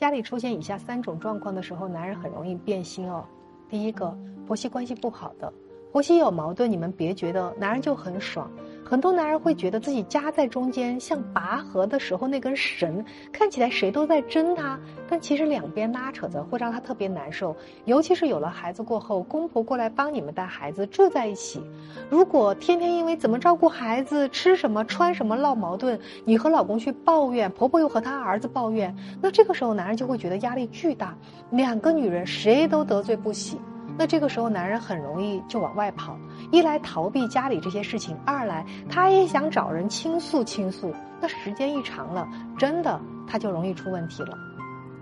家里出现以下三种状况的时候，男人很容易变心哦。第一个，婆媳关系不好的，婆媳有矛盾，你们别觉得男人就很爽。很多男人会觉得自己夹在中间，像拔河的时候那根绳，看起来谁都在争他，但其实两边拉扯着会让他特别难受。尤其是有了孩子过后，公婆过来帮你们带孩子，住在一起，如果天天因为怎么照顾孩子、吃什么、穿什么闹矛盾，你和老公去抱怨，婆婆又和他儿子抱怨，那这个时候男人就会觉得压力巨大，两个女人谁都得罪不起。那这个时候，男人很容易就往外跑，一来逃避家里这些事情，二来他也想找人倾诉倾诉。那时间一长了，真的他就容易出问题了。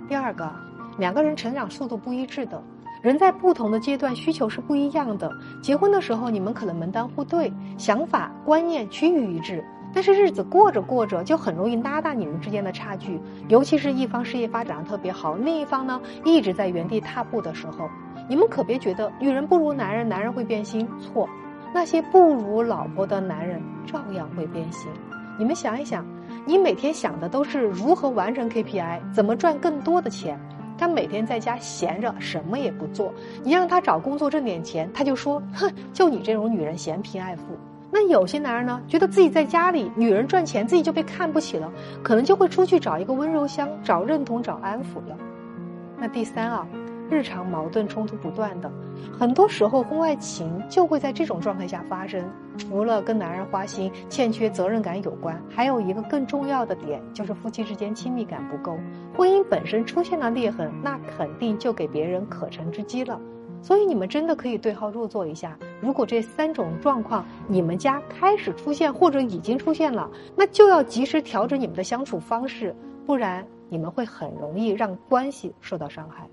第二个，两个人成长速度不一致的，人在不同的阶段需求是不一样的。结婚的时候，你们可能门当户对，想法观念趋于一致，但是日子过着过着，就很容易拉大你们之间的差距。尤其是一方事业发展的特别好，另一方呢一直在原地踏步的时候。你们可别觉得女人不如男人，男人会变心。错，那些不如老婆的男人照样会变心。你们想一想，你每天想的都是如何完成 KPI，怎么赚更多的钱。他每天在家闲着，什么也不做。你让他找工作挣点钱，他就说：“哼，就你这种女人嫌贫爱富。”那有些男人呢，觉得自己在家里，女人赚钱，自己就被看不起了，可能就会出去找一个温柔乡，找认同，找安抚了。那第三啊。日常矛盾冲突不断的，很多时候婚外情就会在这种状态下发生。除了跟男人花心、欠缺责任感有关，还有一个更重要的点，就是夫妻之间亲密感不够。婚姻本身出现了裂痕，那肯定就给别人可乘之机了。所以你们真的可以对号入座一下，如果这三种状况你们家开始出现或者已经出现了，那就要及时调整你们的相处方式，不然你们会很容易让关系受到伤害。